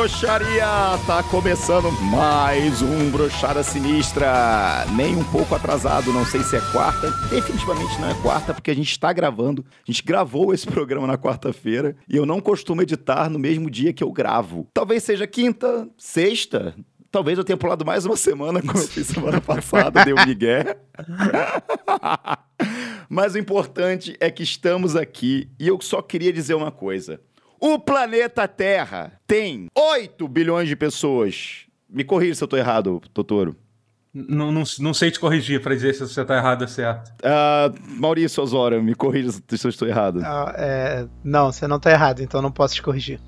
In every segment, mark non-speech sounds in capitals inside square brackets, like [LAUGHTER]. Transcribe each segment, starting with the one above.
Broxaria! Tá começando mais um Brochada Sinistra. Nem um pouco atrasado, não sei se é quarta. Definitivamente não é quarta, porque a gente está gravando. A gente gravou esse programa na quarta-feira e eu não costumo editar no mesmo dia que eu gravo. Talvez seja quinta, sexta, Talvez eu tenha pulado mais uma semana, como eu fiz semana [LAUGHS] passada, deu migué. [LAUGHS] Mas o importante é que estamos aqui e eu só queria dizer uma coisa. O planeta Terra tem 8 bilhões de pessoas. Me corrija se eu tô errado, Totoro. Não, não, não sei te corrigir para dizer se você tá errado ou certo. Uh, Maurício Osório, me corrija se eu estou errado. Ah, é... Não, você não tá errado, então não posso te corrigir.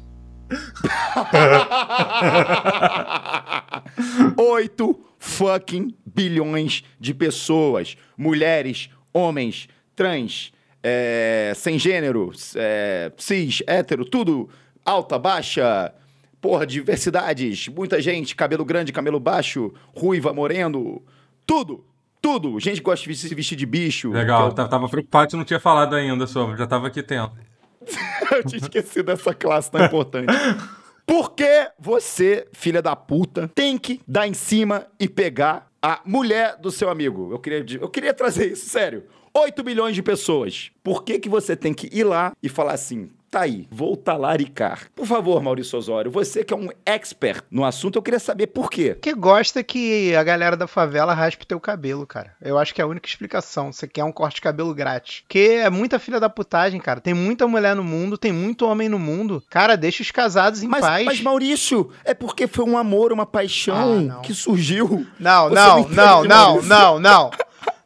[LAUGHS] 8 fucking bilhões de pessoas. Mulheres, homens, trans, é, sem gênero, é, cis, hétero, tudo, alta, baixa, porra, diversidades, muita gente, cabelo grande, cabelo baixo, ruiva, moreno, tudo, tudo. Gente que gosta de se vestir de bicho. Legal, eu... tava preocupado que não tinha falado ainda sobre, já tava aqui tempo. [LAUGHS] eu tinha esquecido dessa classe tão importante. [LAUGHS] Por que você, filha da puta, tem que dar em cima e pegar a mulher do seu amigo? Eu queria, eu queria trazer isso, sério. 8 milhões de pessoas. Por que, que você tem que ir lá e falar assim? Tá aí, vou talaricar. Por favor, Maurício Osório, você que é um expert no assunto, eu queria saber por quê. Que gosta que a galera da favela raspe teu cabelo, cara. Eu acho que é a única explicação. Você quer um corte de cabelo grátis. Que é muita filha da putagem, cara. Tem muita mulher no mundo, tem muito homem no mundo. Cara, deixa os casados em mas, paz. Mas, Maurício, é porque foi um amor, uma paixão ah, que surgiu. Não, você não, não, não, não, não.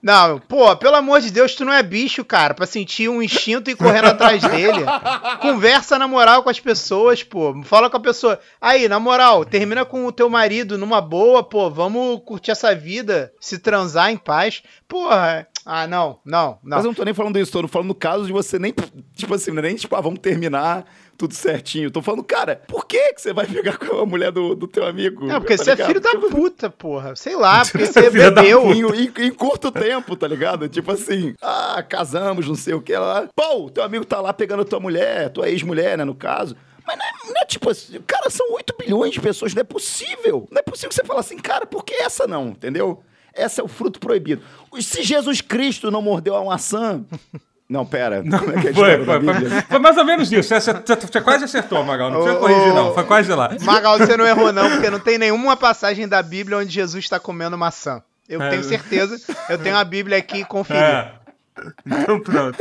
Não, pô, pelo amor de Deus, tu não é bicho, cara, pra sentir um instinto e ir correndo atrás dele. [LAUGHS] Conversa na moral com as pessoas, pô. Fala com a pessoa. Aí, na moral, termina com o teu marido numa boa, pô. Vamos curtir essa vida, se transar em paz. Porra. Ah, não, não, não. Mas eu não tô nem falando isso, tô falando no caso de você nem, tipo assim, nem tipo, ah, vamos terminar tudo certinho. Tô falando, cara, por que, que você vai pegar com a mulher do, do teu amigo? Não, porque tá você ligado? é filho da tipo, puta, porra. Sei lá, [LAUGHS] porque você bebeu. Em, em, em, curto tempo, tá ligado? Tipo assim, ah, casamos, não sei o que lá. Pô, teu amigo tá lá pegando tua mulher, tua ex-mulher, né, no caso. Mas não é, não é, tipo assim, cara, são 8 bilhões de pessoas, não é possível. Não é possível que você fale assim, cara, por que essa não, entendeu? Essa é o fruto proibido. Se Jesus Cristo não mordeu a maçã, não, pera. Não, Como é que é foi, foi, foi, foi, mais ou menos isso. Você, você, você quase acertou, Magal. Não precisa corrigir, não. Foi quase lá. Magal, você não errou, não, porque não tem nenhuma passagem da Bíblia onde Jesus está comendo maçã. Eu é. tenho certeza. Eu tenho a Bíblia aqui conferir. É. Então pronto.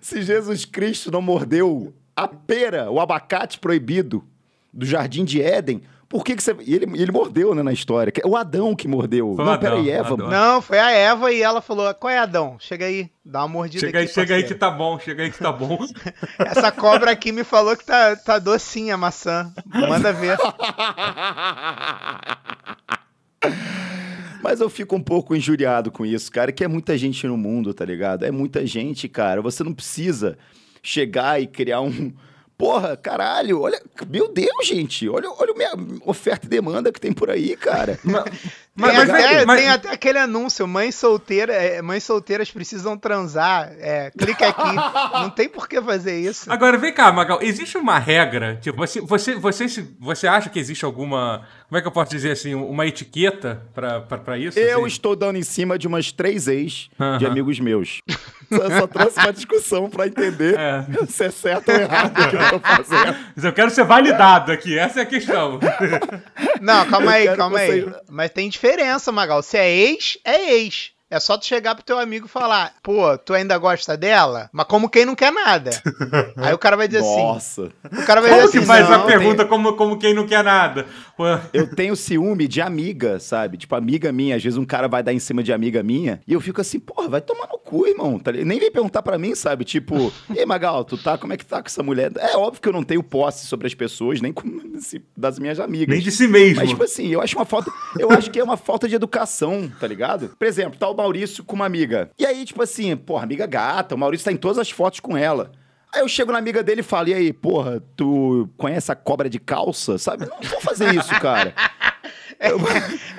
Se Jesus Cristo não mordeu a pera, o abacate proibido do jardim de Éden, por que, que você. E ele, ele mordeu, né, na história. O Adão que mordeu. Foi não, Adão, peraí, Eva. Adão. Não, foi a Eva e ela falou: qual é Adão? Chega aí, dá uma mordida chega aqui. Aí, chega aí que tá bom, chega aí que tá bom. [LAUGHS] Essa cobra aqui me falou que tá, tá docinha a maçã. Manda ver. Mas eu fico um pouco injuriado com isso, cara, que é muita gente no mundo, tá ligado? É muita gente, cara. Você não precisa chegar e criar um Porra, caralho, olha. Meu Deus, gente. Olha, olha a minha oferta e demanda que tem por aí, cara. [LAUGHS] Mas, mas, tem, até, mas, tem até aquele anúncio: mães solteiras, é, mães solteiras precisam transar. É, clica aqui. [LAUGHS] Não tem por que fazer isso. Agora, vem cá, Magal. Existe uma regra? Tipo, você, você, você, você acha que existe alguma. Como é que eu posso dizer assim? Uma etiqueta pra isso? Eu assim? estou dando em cima de umas três ex uh -huh. de amigos meus. [LAUGHS] Só, só trouxe uma discussão pra entender é. se é certo ou errado o que eu tô fazendo. Mas eu quero ser validado aqui, essa é a questão. Não, calma aí, calma aí. Mas tem diferença, Magal. Se é ex, é ex. É só tu chegar pro teu amigo e falar, pô, tu ainda gosta dela? Mas como quem não quer nada. [LAUGHS] Aí o cara vai dizer Nossa. assim. Nossa. O cara vai como dizer assim. faz a pergunta tem... como, como quem não quer nada? Eu tenho ciúme de amiga, sabe? Tipo, amiga minha. Às vezes um cara vai dar em cima de amiga minha e eu fico assim, porra, vai tomar no cu, irmão. Tá Nem vem perguntar pra mim, sabe? Tipo, ei, Magal, tu tá, como é que tá com essa mulher? É óbvio que eu não tenho posse sobre as pessoas, nem com, [LAUGHS] das minhas amigas. Nem de si mesmo. Mas, tipo assim, eu acho uma falta. Eu acho que é uma falta de educação, tá ligado? Por exemplo, tá o Maurício com uma amiga. E aí, tipo assim, porra, amiga gata, o Maurício tá em todas as fotos com ela. Aí eu chego na amiga dele e falo, e aí, porra, tu conhece a cobra de calça? Sabe? Não vou fazer isso, cara. [LAUGHS] É,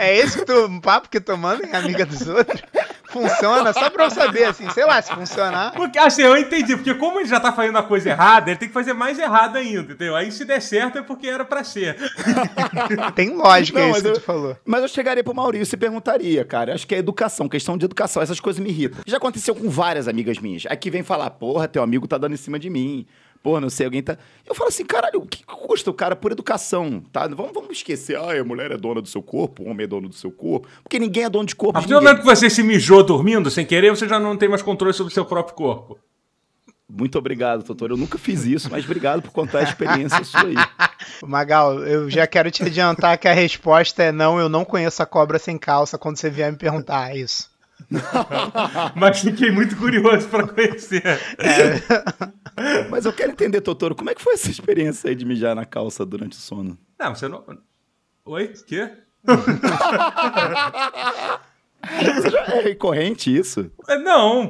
é esse que tu, um papo que tu manda em amiga dos outros? Funciona? Só pra eu saber, assim, sei lá, se funcionar. Porque, assim, eu entendi, porque como ele já tá fazendo a coisa errada, ele tem que fazer mais errado ainda, entendeu? Aí se der certo é porque era pra ser. [LAUGHS] Tem lógica Não, isso mas que eu- tu falou. Mas eu chegaria pro Maurício e perguntaria, cara. Acho que é educação, questão de educação. Essas coisas me irritam. Já aconteceu com várias amigas minhas. Aqui vem falar, porra, teu amigo tá dando em cima de mim. Porra, não sei, alguém tá. Eu falo assim, caralho, o que custa o cara por educação, tá? Vamos, vamos esquecer, ah, a mulher é dona do seu corpo, o homem é dono do seu corpo. Porque ninguém é dono de corpo A partir do momento que você se mijou dormindo sem querer, você já não tem mais controle sobre o seu próprio corpo. Muito obrigado, doutor. Eu nunca fiz isso, mas obrigado por contar a experiência [LAUGHS] sua aí. Magal, eu já quero te adiantar que a resposta é não, eu não conheço a cobra sem calça quando você vier me perguntar é isso. [LAUGHS] Mas fiquei muito curioso pra conhecer. Mas eu quero entender, Totoro, como é que foi essa experiência aí de mijar na calça durante o sono? Não, você não. Oi? Quê? É recorrente isso? É, Não,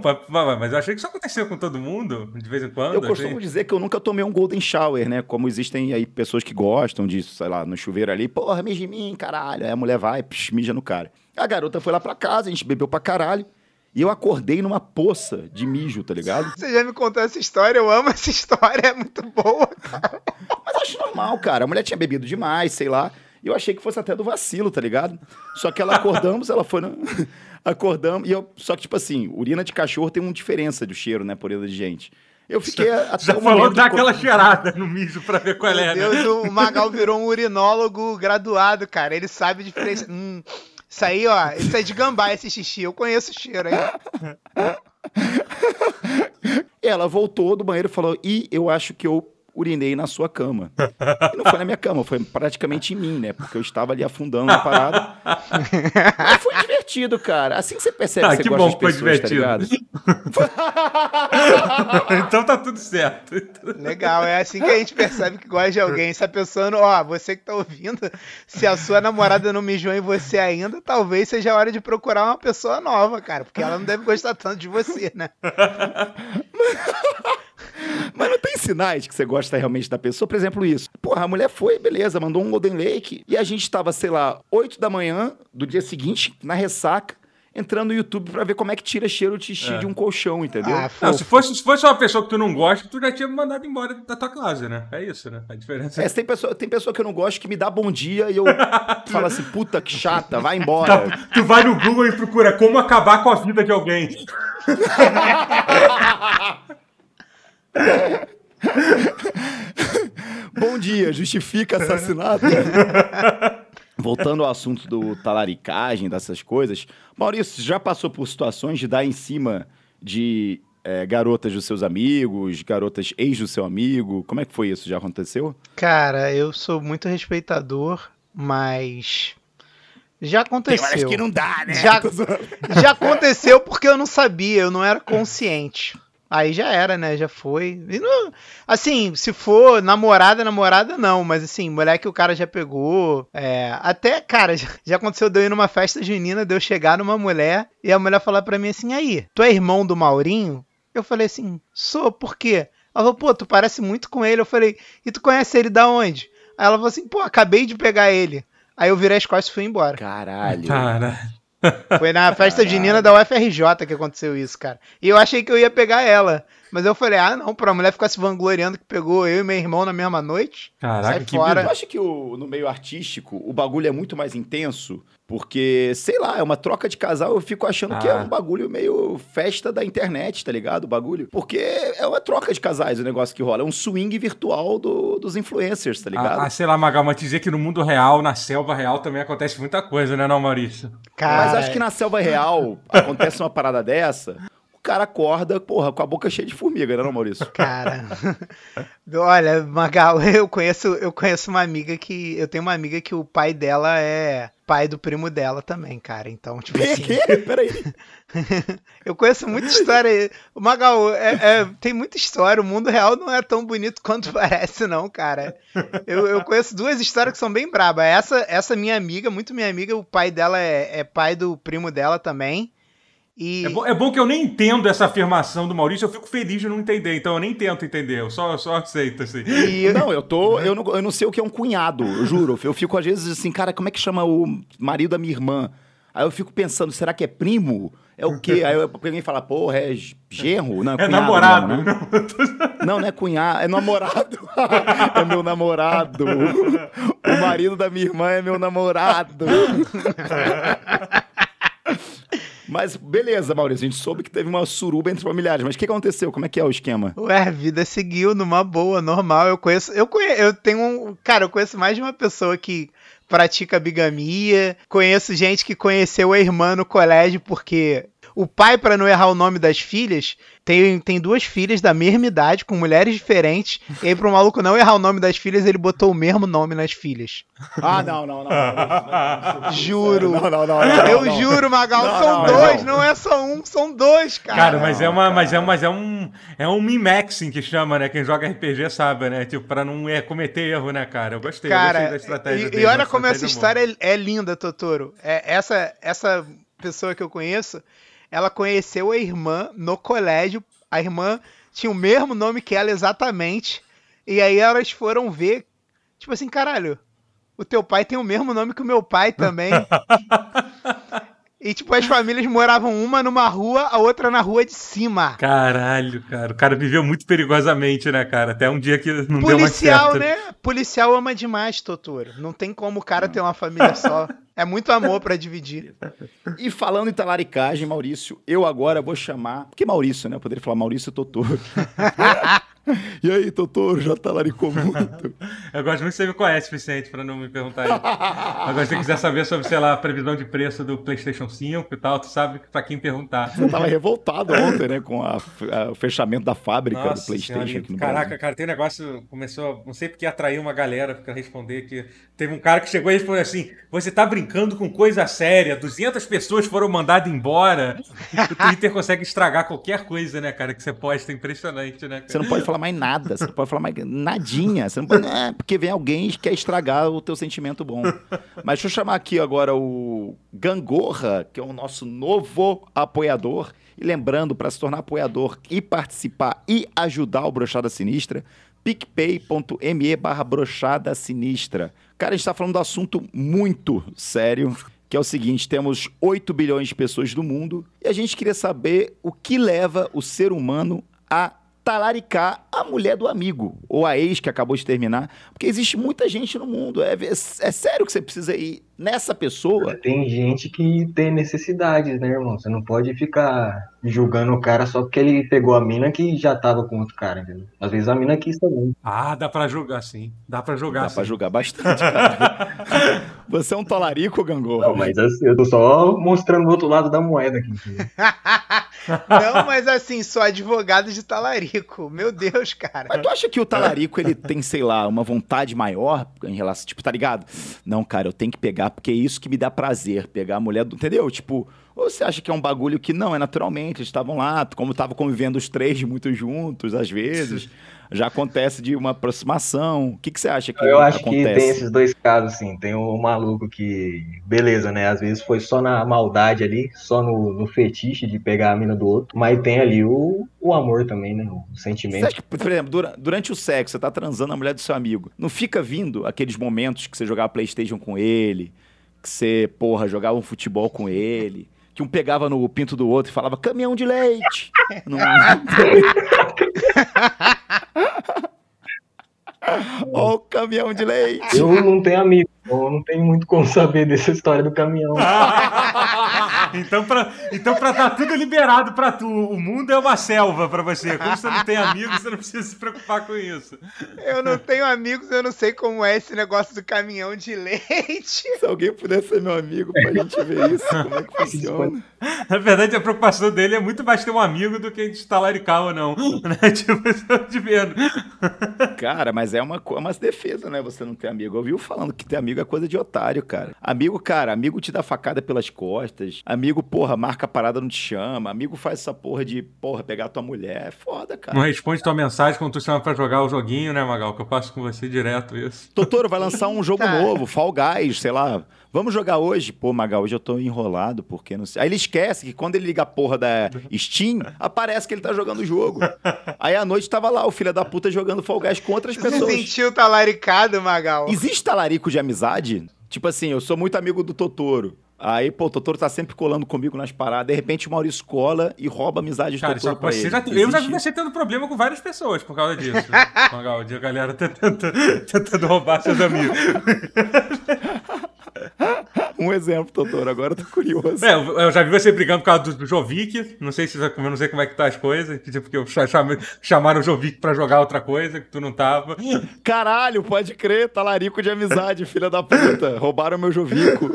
mas eu achei que isso aconteceu com todo mundo, de vez em quando. Eu costumo assim. dizer que eu nunca tomei um golden shower, né? Como existem aí pessoas que gostam disso, sei lá, no chuveiro ali, porra, mija em mim, caralho. Aí a mulher vai, psh, mija no cara. A garota foi lá pra casa, a gente bebeu pra caralho. E eu acordei numa poça de mijo, tá ligado? Você já me contou essa história, eu amo essa história, é muito boa. [LAUGHS] Mas acho normal, cara. A mulher tinha bebido demais, sei lá. E eu achei que fosse até do vacilo, tá ligado? Só que ela acordamos, ela foi. No... [LAUGHS] Acordamos. E eu. Só que, tipo assim, urina de cachorro tem uma diferença do cheiro, né? Por urina de gente. Eu fiquei até Já o falou dar de- aquela cheirada no mijo pra ver qual é, Meu né? Deus, o Magal virou um urinólogo graduado, cara. Ele sabe a diferença. [LAUGHS] Hum, isso aí, ó, isso é de gambá, esse xixi. Eu conheço o cheiro, hein? Ela voltou do banheiro e falou: Ih, eu acho que eu urinei na sua cama. E não foi na minha cama, foi praticamente em mim, né? Porque eu estava ali afundando na parada. Mas foi divertido, cara. Assim que você percebe Ah, que você que gosta bom de que foi pessoas, tá ligado? [LAUGHS] então tá tudo certo. Legal, é assim que a gente percebe que gosta de alguém. Se a pessoa, não- ó, você que tá ouvindo, se a sua namorada não mijou em você ainda, talvez seja a hora de procurar uma pessoa nova, cara. Porque ela não deve gostar tanto de você, né? [LAUGHS] [LAUGHS] Mas não tem sinais que você gosta realmente da pessoa? Por exemplo, isso. Porra, a mulher foi, beleza, mandou um Golden Lake. E a gente tava, sei lá, 8 da manhã do dia seguinte, na ressaca, entrando no YouTube pra ver como é que tira cheiro de xixi É. de um colchão, entendeu? Ah, Não, se fosse, se fosse uma pessoa que tu não gosta, tu já tinha me mandado embora da tua casa, né? É isso, né? A diferença É, tem pessoa, tem pessoa que eu não gosto que me dá bom dia e eu [LAUGHS] falo assim, puta que chata, vai embora. Tá, tu vai no Google e procura como acabar com a vida de alguém. [LAUGHS] [LAUGHS] Bom dia, justifica assassinato. Voltando ao assunto do talaricagem, dessas coisas. Maurício, já passou por situações de dar em cima de é, garotas dos seus amigos, garotas ex do seu amigo? Como é que foi isso? Já aconteceu? Cara, eu sou muito respeitador, mas. Já aconteceu. dá, né? Já, [LAUGHS] já aconteceu porque eu não sabia, eu não era consciente. Aí já era, né? Já foi. E não- assim, se for namorada, namorada não, mas assim, mulher que o cara já pegou. é, até, cara, [LAUGHS] já, já aconteceu de eu ir numa festa junina, de eu chegar numa mulher e a mulher falar pra mim assim: aí, tu é irmão do Maurinho? Eu falei assim: sou, por quê? Ela falou, pô, tu parece muito com ele. Eu falei, e tu conhece ele da onde? Aí ela falou assim, pô, acabei de pegar ele. Aí eu virei as costas e fui embora. Caralho. Cara. Foi na festa junina da UFRJ que aconteceu isso, cara. E eu achei que eu ia pegar ela. Mas eu falei, ah, não, pra mulher ficar se vangloriando que pegou eu e meu irmão na mesma noite. Caraca, Sai que fora. Eu acho que o- no meio artístico o bagulho é muito mais intenso, porque, sei lá, é uma troca de casal, eu fico achando que é Ah. um bagulho meio festa da internet, tá ligado? O bagulho. Porque é uma troca de casais o negócio que rola. É um swing virtual do- dos influencers, tá ligado? Ah, ah, sei lá, Magal, mas dizer que no mundo real, na selva real, também acontece muita coisa, né, não, Maurício? Cara, Mas acho que na selva real [LAUGHS] acontece uma parada dessa, cara acorda, porra, com a boca cheia de formiga, né, não, Maurício? Cara. [LAUGHS] Olha, Magal, [LAUGHS] eu conheço, eu conheço uma amiga que. Eu tenho uma amiga que o pai dela é pai do primo dela também, cara. Então, tipo Que? assim. que? Peraí. [LAUGHS] Eu conheço muita história. O Magal, é- é- tem muita história. O mundo real não é tão bonito quanto parece, não, cara. Eu, eu conheço duas histórias que são bem brabas. Essa, essa minha amiga, muito minha amiga, o pai dela é, é pai do primo dela também. E É bom, é bom que eu nem entendo essa afirmação do Maurício, eu fico feliz de não entender, então eu nem tento entender, eu só, só aceito, assim. e- Não, eu tô. Eu não, eu não sei o que é um cunhado, eu juro. Eu fico às vezes assim, cara, como é que chama o marido da minha irmã? Aí eu fico pensando, será que é primo? É o quê? Aí alguém fala, porra, é genro? Não, É cunhado namorado. mesmo, né? Não, não é cunhado, é namorado. [LAUGHS] é meu namorado. O marido da minha irmã é meu namorado. Mas beleza, Maurício, a gente soube que teve uma suruba entre familiares, mas o que aconteceu? Como é que é o esquema? Ué, a vida seguiu numa boa, normal. Eu conheço. Eu conheço. Eu tenho um. Cara, eu conheço mais de uma pessoa que pratica bigamia. Conheço gente que conheceu a irmã no colégio porque. O pai, pra não errar o nome das filhas, tem, tem duas filhas da mesma idade, com mulheres diferentes. E aí, pro maluco não errar o nome das filhas, ele botou o mesmo nome nas filhas. Ah, não, não, não. Juro. Não, não, não, eu juro, Magal, são dois, não. é só um, são dois, cara. Cara, mas é uma, cara. mas é, mas é um, é um min-maxing que chama, né? Quem joga RPG sabe, né? Tipo, pra não é, cometer erro, né, cara? Eu gostei, eu gostei Cara, da estratégia e, dele, e olha como essa história é, é linda, Totoro. É, essa, essa pessoa que eu conheço, ela conheceu a irmã no colégio. A irmã tinha o mesmo nome que ela exatamente. E aí elas foram ver, tipo assim, caralho, o teu pai tem o mesmo nome que o meu pai também. [LAUGHS] e tipo, as famílias moravam uma numa rua, a outra na rua de cima. Caralho, cara. O cara viveu muito perigosamente, né, cara? Até um dia que não deu mais Policial, certo. né? Policial ama demais, Totoro. Não tem como o cara ter uma família só. É muito amor pra dividir. E falando em talaricagem, Maurício, eu agora vou chamar. Porque Maurício, né? Eu poderia falar Maurício Totoro. [LAUGHS] e aí, Totoro, já talaricou muito? [LAUGHS] Eu gosto muito que você me conhece, Vicente, pra não me perguntar isso. Agora, se você quiser saber sobre, sei lá, a previsão de preço do PlayStation 5 e tal, tu sabe pra quem perguntar. Você tava revoltado ontem, né? Com a- a- o fechamento da fábrica do Nossa PlayStation Senhora, aqui no Caraca, Brasil. cara, tem um negócio. Começou. Não sei porque atraiu uma galera pra responder que. Teve um cara que chegou e respondeu assim: Você tá brincando com coisa séria, 200 pessoas foram mandadas embora. o Twitter consegue estragar qualquer coisa, né, cara, que você posta. Impressionante, né? Você Cara? não pode falar mais nada, você não pode falar mais nadinha. Você não pode. É, porque vem alguém que quer estragar o teu sentimento bom. Mas deixa eu chamar aqui agora o Gangorra, que é o nosso novo apoiador. E lembrando, para se tornar apoiador e participar e ajudar o Brochada Sinistra, picpay.me barra brochada sinistra. Cara, a gente tá falando do assunto muito sério, que é o seguinte, temos 8 bilhões de pessoas do mundo, e a gente queria saber o que leva o ser humano a talaricar a mulher do amigo, ou a ex que acabou de terminar, porque existe muita gente no mundo, é, é sério que você precisa ir nessa pessoa? Tem gente que tem necessidades, né, irmão? Você não pode ficar julgando o cara só porque ele pegou a mina que já tava com outro cara, entendeu? Às vezes a mina quis também. Ah, dá pra julgar sim. Dá pra julgar Dá sim. pra julgar bastante, cara. [LAUGHS] Você é um talarico, Gangorra? Não, mas assim, eu tô só mostrando o outro lado da moeda aqui. [LAUGHS] Não, mas assim, sou advogado de talarico. Meu Deus, cara. Mas tu acha que o talarico, ele tem, sei lá, uma vontade maior em relação, tipo, tá ligado? Não, cara, eu tenho que pegar porque é isso que me dá prazer, pegar a mulher do, entendeu? Tipo, ou você acha que é um bagulho que não, é naturalmente, eles estavam lá, como estavam convivendo os três [LAUGHS] muito juntos, às vezes, já acontece de uma aproximação. O que, que você acha que Eu acho acontece? que tem esses dois casos, sim. Tem o maluco que, beleza, né? Às vezes foi só na maldade ali, só no, no fetiche de pegar a mina do outro. Mas tem ali o, o amor também, né? O Você sentimento. acha que, por exemplo, dura- durante o sexo, você tá transando a mulher do seu amigo, não fica vindo aqueles momentos que você jogava Playstation com ele, que você, porra, jogava um futebol com ele, que um pegava no pinto do outro e falava caminhão de leite. [LAUGHS] Não- [LAUGHS] Ó o caminhão de leite. Eu não tenho amigo, eu não tenho muito como saber dessa história do caminhão. [LAUGHS] então, pra, então, pra tá tudo liberado pra tu, o mundo é uma selva pra você. Como você não tem amigos, você não precisa se preocupar com isso. Eu não tenho amigos, eu não sei como é esse negócio do caminhão de leite. [LAUGHS] Se alguém pudesse ser meu amigo pra gente ver isso, como é que funciona. Na verdade, a preocupação dele é muito mais ter um amigo do que de talaricar ou não. [LAUGHS] Né? Tipo, eu tô te vendo. Cara, mas é uma, co- uma defesa, né? Você não ter amigo. Eu vi falando que ter amigo é coisa de otário, cara. Amigo, cara, amigo te dá facada pelas costas. Amigo, porra, marca a parada, não te chama. Amigo faz essa porra de, porra, pegar tua mulher. É foda, cara. Não responde tua mensagem quando tu chama pra jogar o joguinho, né, Magal? Que eu passo com você direto isso. Totoro vai lançar um jogo [LAUGHS] Tá. novo, Fall Guys, sei lá. Vamos jogar hoje? Pô, Magal, hoje eu tô enrolado, porque não sei. Aí ele esquece que quando ele liga a porra da Steam, aparece que ele tá jogando o jogo. Aí à noite tava lá o filho da puta jogando Fall Guys com outras Você pessoas. sentiu talaricado, Magal? Existe talarico de amizade? Tipo assim, eu sou muito amigo do Totoro. Aí, pô, o Totoro tá sempre colando comigo nas paradas. De repente o Maurício cola e rouba a amizade do Cara, Totoro pra ele. já, eu já você tendo problema com várias pessoas por causa disso. [LAUGHS] A galera tentando, [LAUGHS] tentando roubar seus amigos. [LAUGHS] Um exemplo, Totoro, agora eu tô curioso. É, eu já vi você brigando por causa do, do Jovic. Não sei se eu não sei como é que tá as coisas. que, Tipo, eu cha- chamei- chamaram o Jovic pra jogar outra coisa que tu não tava. Caralho, pode crer, talarico de amizade, filha da puta. Roubaram meu Jovico.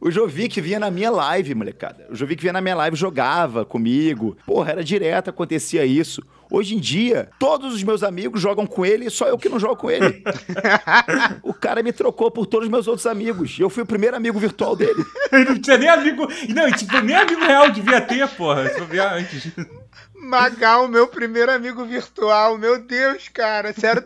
O Jovic vinha na minha live, molecada. O Jovic vinha na minha live, jogava comigo. Porra, era direto, acontecia isso. Hoje em dia, todos os meus amigos jogam com ele e só eu que não jogo com ele. [LAUGHS] o cara me trocou por todos os meus outros amigos. Eu fui o primeiro amigo virtual dele. [LAUGHS] Ele não tinha nem amigo. Não, e, tipo, nem amigo real devia ter, porra. Se eu via antes. Magal, meu primeiro amigo virtual. Meu Deus, cara. Sério.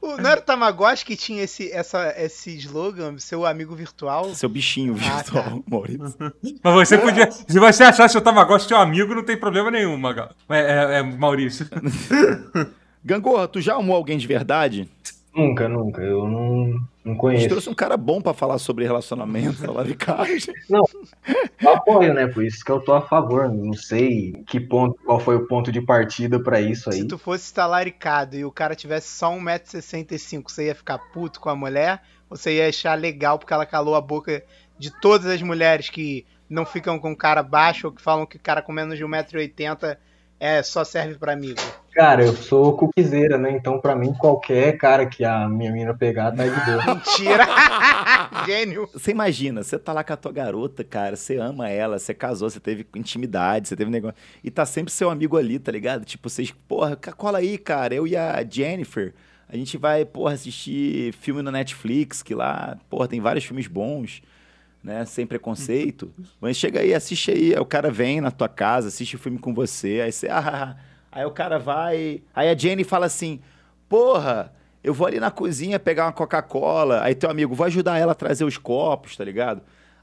O- Não era o Tamagotchi que tinha esse, essa, esse slogan, seu amigo virtual? Seu bichinho Ah, virtual, tá. [LAUGHS] Maurício. Mas você podia. Se você achasse que eu tava gosto de teu amigo, não tem problema nenhum, Magal. É, é, é, Maurício. [LAUGHS] Gangorra, tu já amou alguém de verdade? Nunca, nunca. Eu não, não A gente conheço. trouxe um cara bom pra falar sobre relacionamento, [LAUGHS] talaricagem. Eu apoio, né? Por isso que eu tô a favor. Não sei que ponto, qual foi o ponto de partida pra isso aí. Se tu fosse talaricado e o cara tivesse só 1,65m, você ia ficar puto com a mulher? Ou você ia achar legal porque ela calou a boca de todas as mulheres que não ficam com cara baixo ou que falam que o cara com menos de 1,80m é, só serve pra amigo? Cara, eu sou cuquizeira, né? Então, pra mim, qualquer cara que a minha mina pegar tá de boa. [LAUGHS] Mentira! [LAUGHS] Gênio! Você imagina, você tá lá com a tua garota, cara, você ama ela, você casou, você teve intimidade, você teve negócio. E tá sempre seu amigo ali, tá ligado? Tipo, vocês, porra, cola aí, cara. Eu e a Jennifer, a gente vai, porra, assistir filme no Netflix, que lá, porra, tem vários filmes bons, né? Sem preconceito. Mas chega aí, assiste aí. Aí o cara vem na tua casa, assiste o filme com você, aí você, [LAUGHS] ah, aí o cara vai. Aí a Jenny fala assim, porra. Eu vou ali na cozinha pegar uma Coca-Cola. Aí teu amigo vai ajudar ela a trazer os copos, tá ligado?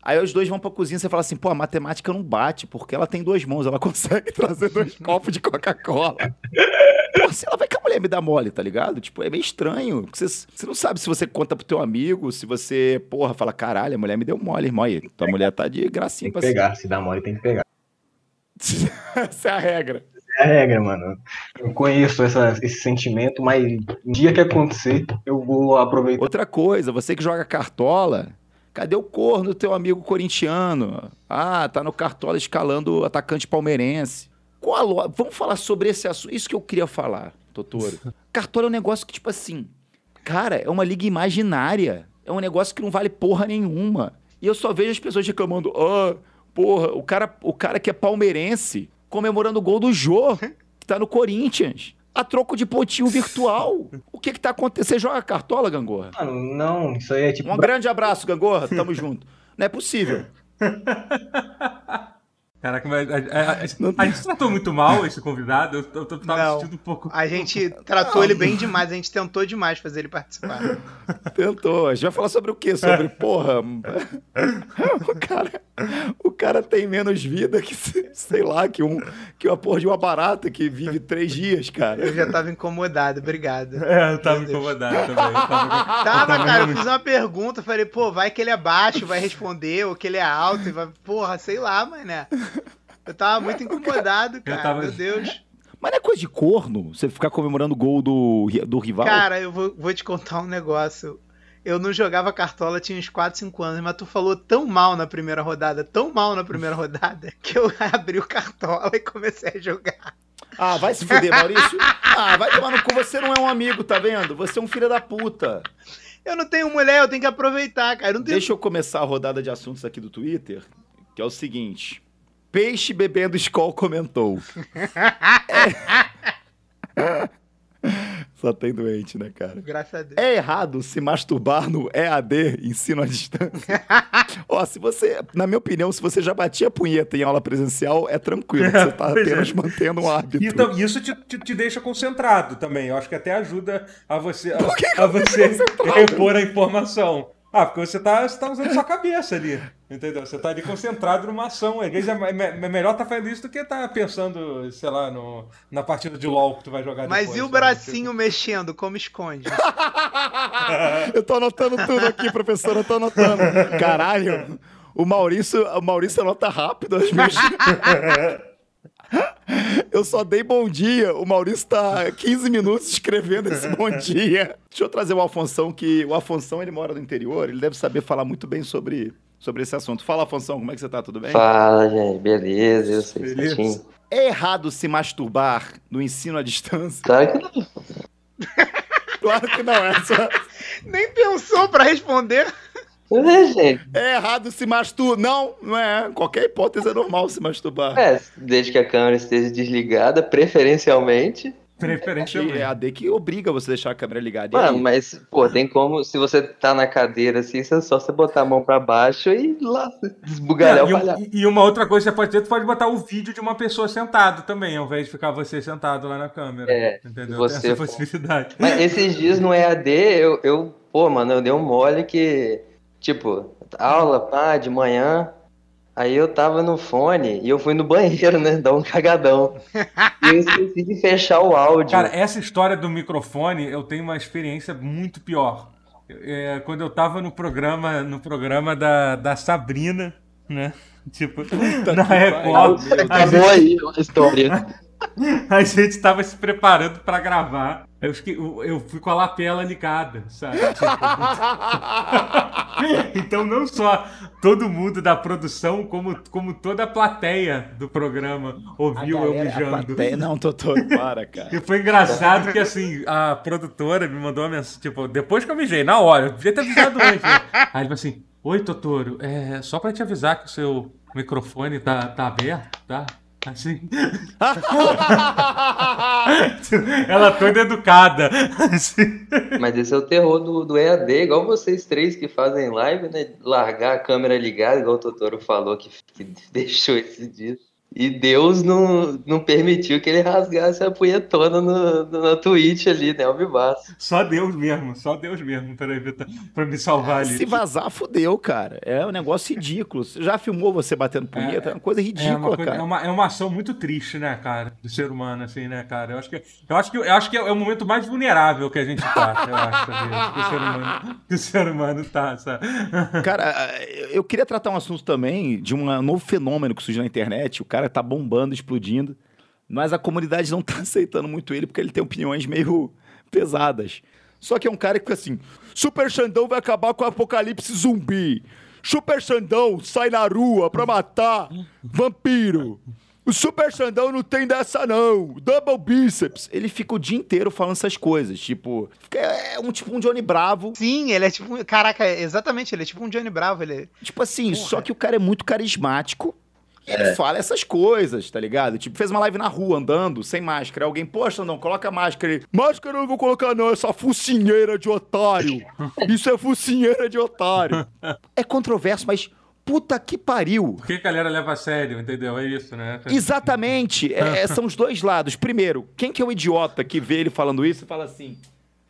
Aí os dois vão pra cozinha e você fala assim, pô, a matemática não bate, porque ela tem duas mãos, ela [LAUGHS] consegue trazer dois copos de Coca-Cola. Pô, se ela vai que a mulher me dá mole, tá ligado? Tipo, é meio estranho. Você, você não sabe se você conta pro teu amigo, se você, porra, fala, caralho, a mulher me deu mole, irmão. Aí, tua mulher tá de gracinha Tem que pra pegar. Se dá mole, tem que pegar. [LAUGHS] Essa é a regra. É a regra, mano. Eu conheço essa- esse sentimento, mas um dia que acontecer, eu vou aproveitar. Outra coisa, você que joga cartola, cadê o corno do teu amigo corintiano? Ah, tá no cartola escalando o atacante palmeirense. Qual a lo... Vamos falar sobre esse assunto. Isso que eu queria falar, Totoro. [LAUGHS] Cartola é um negócio que, tipo assim, cara, é uma liga imaginária. É um negócio que não vale porra nenhuma. E eu só vejo as pessoas reclamando, ah, porra, o cara, o cara que é palmeirense comemorando o gol do Jô, que tá no Corinthians. A troco de pontinho virtual. [LAUGHS] O que que tá acontecendo? Você joga cartola, Gangorra? Mano, não, isso aí é tipo. Um grande abraço, Gangorra. Tamo junto. Não é possível. [LAUGHS] Caraca, mas a, a- a- a gente tratou muito mal esse convidado. Eu, tô- eu tô- tava Não. sentindo um pouco. A gente tratou ele bem demais, a gente tentou demais fazer ele participar. Tentou. A gente vai falar sobre o quê? Sobre, porra. o, cara, o cara tem menos vida que, sei lá, que, um, que uma porra de uma barata que vive três dias, cara. Eu já tava incomodado, obrigado. É, eu tava Meu Deus. incomodado também. Eu tava, Tava, cara, eu realmente- fiz uma pergunta, falei, pô, vai que ele é baixo, vai responder, ou que ele é alto, e vai, porra, sei lá, mané. Eu tava muito incomodado, cara, tava- meu Deus. Mas não é coisa de corno você ficar comemorando o gol do, do rival? Cara, eu vou, vou te contar um negócio. Eu não jogava cartola, tinha uns 4, 5 anos, mas tu falou tão mal na primeira rodada, tão mal na primeira rodada, que eu [LAUGHS] abri o cartola e comecei a jogar. Ah, vai se fuder, Maurício. Ah, vai tomar no cu. Você não é um amigo, tá vendo? Você é um filho da puta. Eu não tenho mulher, eu tenho que aproveitar, cara. Eu não tenho... Deixa eu começar a rodada de assuntos aqui do Twitter, que é o seguinte. Peixe bebendo Skol comentou. É. Só tem doente, né, cara? Graças a Deus. É errado se masturbar no EAD, ensino à distância? [LAUGHS] Ó, se você, na minha opinião, se você já batia punheta em aula presencial, é tranquilo, você tá [LAUGHS] é. apenas mantendo um hábito. E tam- isso te, te- te deixa concentrado também. Eu acho que até ajuda a você, a, a você repor a informação. Ah, porque você tá, você tá usando sua cabeça ali. Entendeu? Você tá ali concentrado numa ação. Às vezes é, é, é melhor tá fazendo isso do que tá pensando, sei lá, no, na partida de LOL que tu vai jogar Mas depois, e o bracinho mexendo, como esconde? [LAUGHS] Eu tô anotando tudo aqui, professor, eu tô anotando. Caralho, o Maurício, o Maurício anota rápido as minhas... [LAUGHS] [LAUGHS] Eu só dei bom dia, o Maurício tá 15 minutos escrevendo esse bom [LAUGHS] dia. Deixa eu trazer o Afonso, que o Afonso ele mora no interior, ele deve saber falar muito bem sobre, sobre esse assunto. Fala, Afonso, como é que você tá? Tudo bem? Fala, gente. Beleza, eu sei Beleza. certinho. É errado se masturbar no ensino à distância? Claro que não. [LAUGHS] Claro que não é. Só... Nem pensou pra responder. É, gente. É errado se masturbar. Não, não é. Qualquer hipótese é normal se masturbar. É, desde que a câmera esteja desligada, preferencialmente. Que é Preferencialmente. a AD que obriga você a deixar a câmera ligada. E Mano, mas, pô, tem como, se você tá na cadeira assim, é só você botar a mão pra baixo e ir lá desbugalhar É, o e, palhaço. e uma outra coisa que você pode ter, tu pode botar o vídeo de uma pessoa sentado também, ao invés de ficar você sentado lá na câmera. É, entendeu? você Tem essa possibilidade. Mas esses dias no EAD, eu, eu, pô, mano, eu dei um mole que, tipo, aula, pá, de manhã, aí eu tava no fone e eu fui no banheiro, né, dar um cagadão. [LAUGHS] E eu esqueci de fechar o áudio. Cara, essa história do microfone, eu tenho uma experiência muito pior. É, quando eu tava no programa, no programa da, da Sabrina, né? [LAUGHS] Tipo, na Record, a Acabou aí a história. [LAUGHS] A gente tava se preparando pra gravar. Eu, fiquei- eu- fui com a lapela ligada, sabe? [LAUGHS] Então não só todo mundo da produção, como, como toda a plateia do programa ouviu eu mijando. Plateia- Não, Totoro, para, cara. E foi engraçado que, assim, a produtora me mandou uma mensagem, tipo, depois que eu mijei, na hora, eu devia ter avisado antes. Né? Aí ele falou assim, oi, Totoro, é só pra te avisar que o seu microfone tá, tá aberto, tá? Assim. Ela toda educada. Assim. Mas esse é o terror do, do EAD, igual vocês três que fazem live, né? Largar a câmera ligada, igual o Totoro falou que, que deixou esse dia. E Deus não, não permitiu que ele rasgasse a punhetona no, no, na Twitch ali, né? Ao vivaço. Só Deus mesmo, só Deus mesmo pra, evitar, pra me salvar ali. Se vazar, fudeu, cara. É um negócio ridículo. Você já filmou você batendo punheta? É, uma coisa É ridícula, uma, coisa- cara. é, uma, é uma ação muito triste, né, cara? Do ser humano, assim, né, cara? Eu acho que, eu acho que, eu acho que é o momento mais vulnerável que a gente tá, eu acho? [LAUGHS] Que o ser humano, que o ser humano tá, sabe? Cara, eu queria tratar um assunto também de um novo fenômeno que surgiu na internet. O cara tá bombando, explodindo, mas a comunidade não [LAUGHS] tá aceitando muito ele porque ele tem opiniões meio pesadas. Só que é um cara que fica assim: Super Xandão vai acabar com o apocalipse zumbi. Super Xandão sai na rua pra matar vampiro. O Super Xandão não tem dessa, não. Double bíceps. Ele fica o dia inteiro falando essas coisas. Tipo, é um tipo um Johnny Bravo. Sim, ele é tipo. Caraca, exatamente, ele é tipo um Johnny Bravo. Ele é- Tipo assim, só que o cara é muito carismático. E ele fala essas coisas, tá ligado? Tipo, fez uma live na rua andando, sem máscara. Alguém, poxa, não, coloca máscara. Ele, máscara eu não vou colocar, não, essa focinheira de otário. [LAUGHS] Isso é focinheira de otário. É controverso, mas puta que pariu. Por que a galera leva a sério, entendeu? É isso, né? Exatamente. É, é, são os dois lados. Primeiro, quem que é o idiota que vê ele falando isso e fala assim.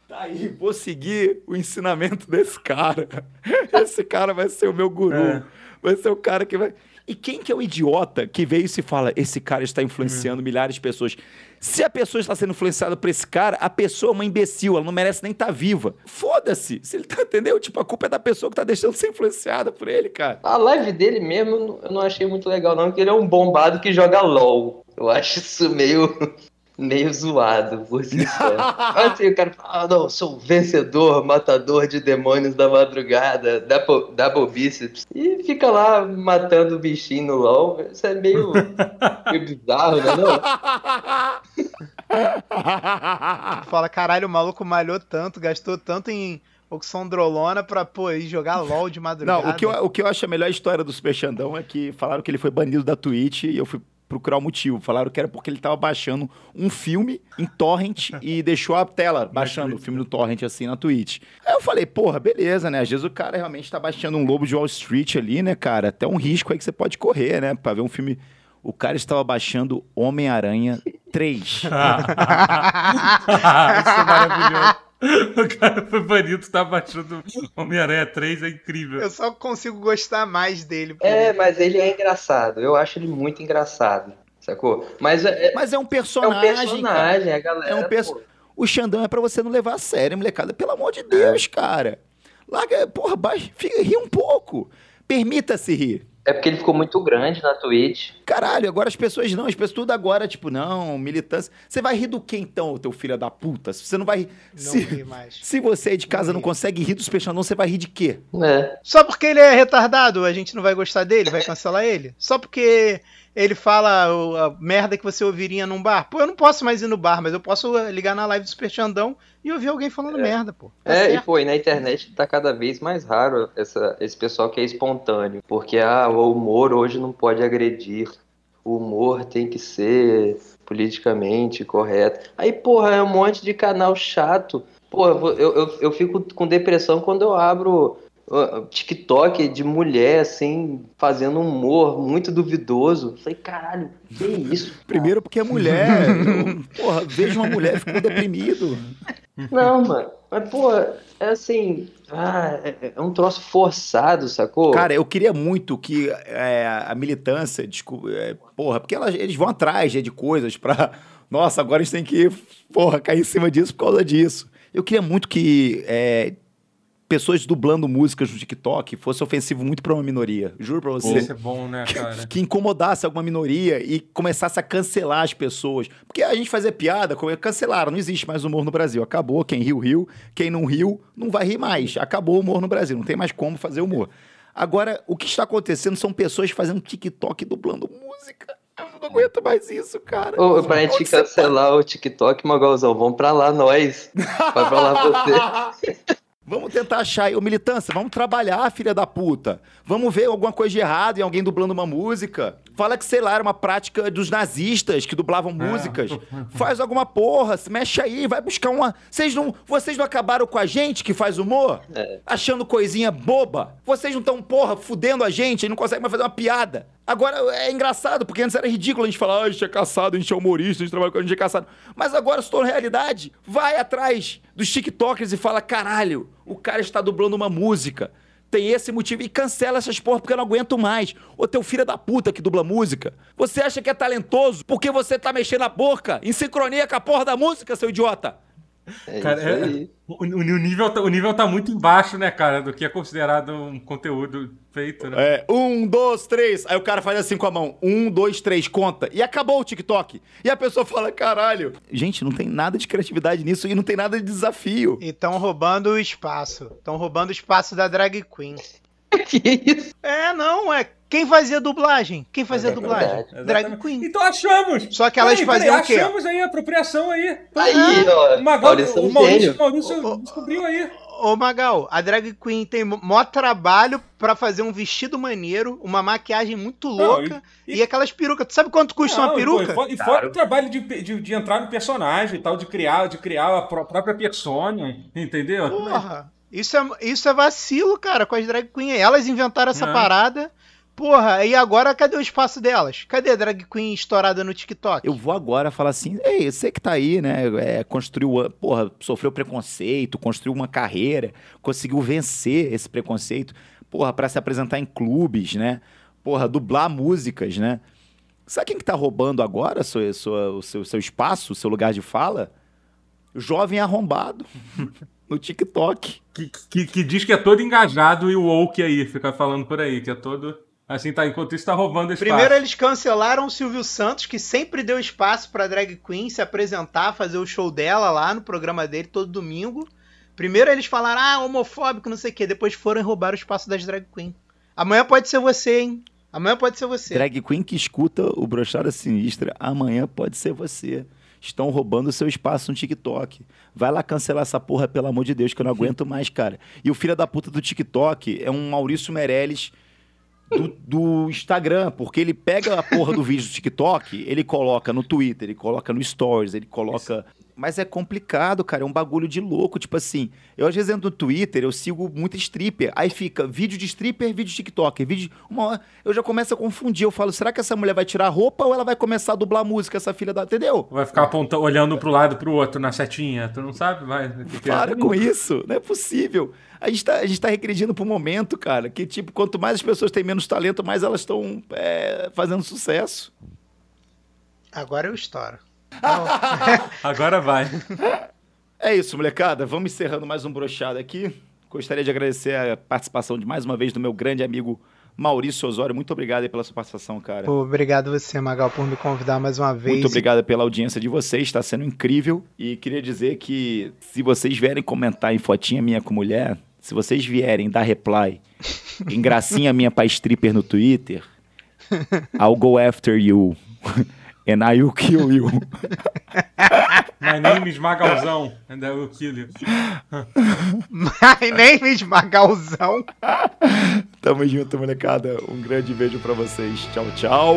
Tá aí, vou seguir o ensinamento desse cara. [LAUGHS] Esse cara vai ser o meu guru. É. Vai ser o cara que vai. E quem que é o idiota que vê isso e fala: esse cara está influenciando milhares de pessoas? Se a pessoa está sendo influenciada por esse cara, a pessoa é uma imbecil, ela não merece nem estar viva. Foda-se. Se ele tá, entendeu? Tipo, a culpa é da pessoa que tá deixando de ser influenciada por ele, cara. A live dele mesmo eu não achei muito legal, não, porque ele é um bombado que joga LOL. Eu acho isso meio, meio zoado por si só. assim, o cara fala, ah, não, sou vencedor, matador de demônios da madrugada, double, double bíceps. E fica lá matando o bichinho no LOL. Isso é meio, meio bizarro, né? Não? [LAUGHS] Fala, caralho, o maluco malhou tanto, gastou tanto em oxandrolona pra, pô, ir jogar LOL de madrugada. Não, o que, eu, o que eu acho a melhor história do Super Xandão é que falaram que ele foi banido da Twitch e eu fui procurar o motivo. Falaram que era porque ele tava baixando um filme em torrent e [LAUGHS] deixou a tela baixando o filme no torrent assim na Twitch. Aí eu falei, porra, beleza, né? Às vezes o cara realmente tá baixando um Lobo de Wall Street ali, né, cara? Até um risco aí que você pode correr, né? Pra ver um filme... O cara estava baixando Homem-Aranha 3. [LAUGHS] isso é maravilhoso. [LAUGHS] O cara foi banido, tá baixando Homem-Aranha 3, é incrível. Eu só consigo gostar mais dele. É, mas ele é engraçado. Eu acho ele muito engraçado. Sacou? Mas é, é Mas é um um personagem, cara. personagem, a galera. É um perso- pô. O Xandão é pra você não levar a sério, molecada. Pelo amor de Deus, cara. Larga, porra, baixa, fica, ri um pouco. Permita-se rir. É porque ele ficou muito grande na Twitch. Caralho, agora as pessoas não, as pessoas tudo agora, tipo, não, militância. Você vai rir do que então, teu filho da puta? Se você não vai rir. Não se, ri mais. [LAUGHS] se você aí de casa Não não consegue rir do Super Xandão, você vai rir de quê? É. Só porque ele é retardado, a gente não vai gostar dele, vai cancelar ele? Só porque ele fala a merda que você ouviria num bar? Pô, eu não posso mais ir no bar, mas eu posso eh, ligar na live do Super Xandão e ouvir alguém falando merda, pô. Tá É, e certo. pô, e na internet tá cada vez mais raro essa, esse pessoal que é espontâneo. Porque ah, o humor hoje não pode agredir. O humor tem que ser politicamente correto. Aí, porra, é um monte de canal chato. Porra, eu, eu, eu fico com depressão quando eu abro TikTok de mulher, assim, fazendo humor muito duvidoso. Falei, caralho, que isso? cara? Primeiro porque é mulher. [LAUGHS] eu, porra, vejo uma mulher fico deprimido. Não, mano. Mas, pô, é assim. Ah, é, é um troço forçado, sacou? Cara, eu queria muito que é, a militância, desculpa, é, porra, porque elas- eles vão atrás né, de coisas pra. Nossa, agora a gente tem que, porra, cair em cima disso por causa disso. Eu queria muito que é, pessoas dublando músicas no TikTok fosse ofensivo muito pra uma minoria. Juro pra você. Isso é bom, né, cara? Que incomodasse alguma minoria e começasse a cancelar as pessoas. Porque a gente fazia piada, cancelaram, não existe mais humor no Brasil. Acabou, quem riu, riu. Quem não riu, não vai rir mais. Acabou o humor no Brasil, não tem mais como fazer humor. Agora, o que está acontecendo são pessoas fazendo TikTok dublando música. Eu não aguento mais isso, cara. Ô, pra gente você cancelar o TikTok, Magalzão, vamos pra lá nós. Vai pra lá você. [LAUGHS] Vamos tentar achar aí, ô militância, vamos trabalhar, filha da puta. Vamos ver alguma coisa de errado em alguém dublando uma música. Fala que, sei lá, era uma prática dos nazistas que dublavam músicas. Faz alguma porra, se mexe aí, vai buscar uma. Vocês não, vocês não acabaram com a gente que faz humor? Achando coisinha boba? Vocês não estão, porra, fudendo a gente e não conseguem mais fazer uma piada. Agora é engraçado, porque antes era ridículo a gente falar, ah, a gente é caçado, a gente é humorista, a gente trabalha com a gente é caçado. Mas agora se torna realidade. Vai atrás dos TikTokers e fala, caralho, o cara está dublando uma música. Tem esse motivo e cancela essas porra porque eu não aguento mais. Ô teu filho da puta que dubla música. Você acha que é talentoso porque você tá mexendo a boca em sincronia com a porra da música, seu idiota? É Cara, isso é- aí. o, o nível, tá- o nível tá muito embaixo, né, cara, do que é considerado um conteúdo feito, né? É, um, dois, três. Aí o cara faz assim com a mão. Um, dois, três, conta. E acabou o TikTok. E a pessoa fala, caralho. Gente, não tem nada de criatividade nisso e não tem nada de desafio. E estão roubando o espaço. Estão roubando o espaço da drag queen. [LAUGHS] que isso? É, não, é. Quem fazia dublagem? Quem fazia É dublagem? verdade. Drag Exatamente. queen. Então achamos! Só que elas Peraí, faziam peraí, o quê? Achamos aí, apropriação aí. Aí, ó. O Magal, Maurício é o Maurício. Maurício ô, descobriu aí. Ô Magal, a drag queen tem mó trabalho pra fazer um vestido maneiro, uma maquiagem muito louca e- e, aquelas perucas. Tu sabe quanto custa uma Não, e, peruca? E, fora- e fora o trabalho de, de, de entrar no personagem e tal, de criar, de criar a pró- própria persona, entendeu? Porra, isso é, isso é vacilo, cara, com as drag queen. Elas inventaram essa parada. Porra, e agora cadê o espaço delas? Cadê a drag queen estourada no TikTok? Eu vou agora falar assim, ei, você que tá aí, né? É, construiu, porra, sofreu preconceito, construiu uma carreira, conseguiu vencer esse preconceito, porra, pra se apresentar em clubes, né? Porra, dublar músicas, né? Sabe quem que tá roubando agora sua, sua- o seu, seu espaço, o seu lugar de fala? Jovem arrombado [LAUGHS] no TikTok. Que, que, que diz que é todo engajado e o woke aí, fica falando por aí, que é todo. Assim, tá, enquanto isso tá roubando espaço. Primeiro eles cancelaram o Silvio Santos, que sempre deu espaço pra drag queen se apresentar, fazer o show dela lá no programa dele todo domingo. Primeiro eles falaram, ah, homofóbico, não sei o quê. Depois foram e roubaram o espaço das drag queen. Amanhã pode ser você, hein? Amanhã pode ser você. Drag queen que escuta o Brochada Sinistra, amanhã pode ser você. Estão roubando o seu espaço no TikTok. Vai lá cancelar essa porra, pelo amor de Deus, que eu não aguento mais, cara. E o filho da puta do TikTok é um Maurício Meirelles do, do Instagram, porque ele pega a porra do vídeo do TikTok, ele coloca no Twitter, ele coloca no Stories, ele coloca Mas é complicado, cara. É um bagulho de louco. Tipo assim, eu às vezes entro no Twitter, eu sigo muita stripper. Aí fica vídeo de stripper, vídeo de TikTok. Vídeo. Uma hora eu já começo a confundir. Eu falo, será que essa mulher vai tirar a roupa ou ela vai começar a dublar música, essa filha da. Entendeu? Vai ficar apontando, olhando pro lado pro outro na setinha. Tu não sabe? Vai. o que que é? Para com isso, não é possível. A gente, tá, a gente tá regredindo pro momento, cara, que, tipo, quanto mais as pessoas têm menos talento, mais elas estão fazendo sucesso. Agora eu estouro. [LAUGHS] Agora vai. É isso, molecada. Vamos encerrando mais um brochado aqui. Gostaria de agradecer a participação de mais uma vez do meu grande amigo Maurício Osório. Muito obrigado aí pela sua participação, cara. Pô, obrigado você, Magal, por me convidar mais uma vez. Muito obrigado pela audiência de vocês, está sendo incrível. E queria dizer que se vocês vierem comentar em fotinha minha com mulher, se vocês vierem dar reply em gracinha minha pra stripper no Twitter, I'll go after you. [LAUGHS] And I will kill you. My name is Magalzão. And I will kill you. My name is Magalzão. Tamo junto, molecada. Um grande beijo pra vocês. Tchau, tchau.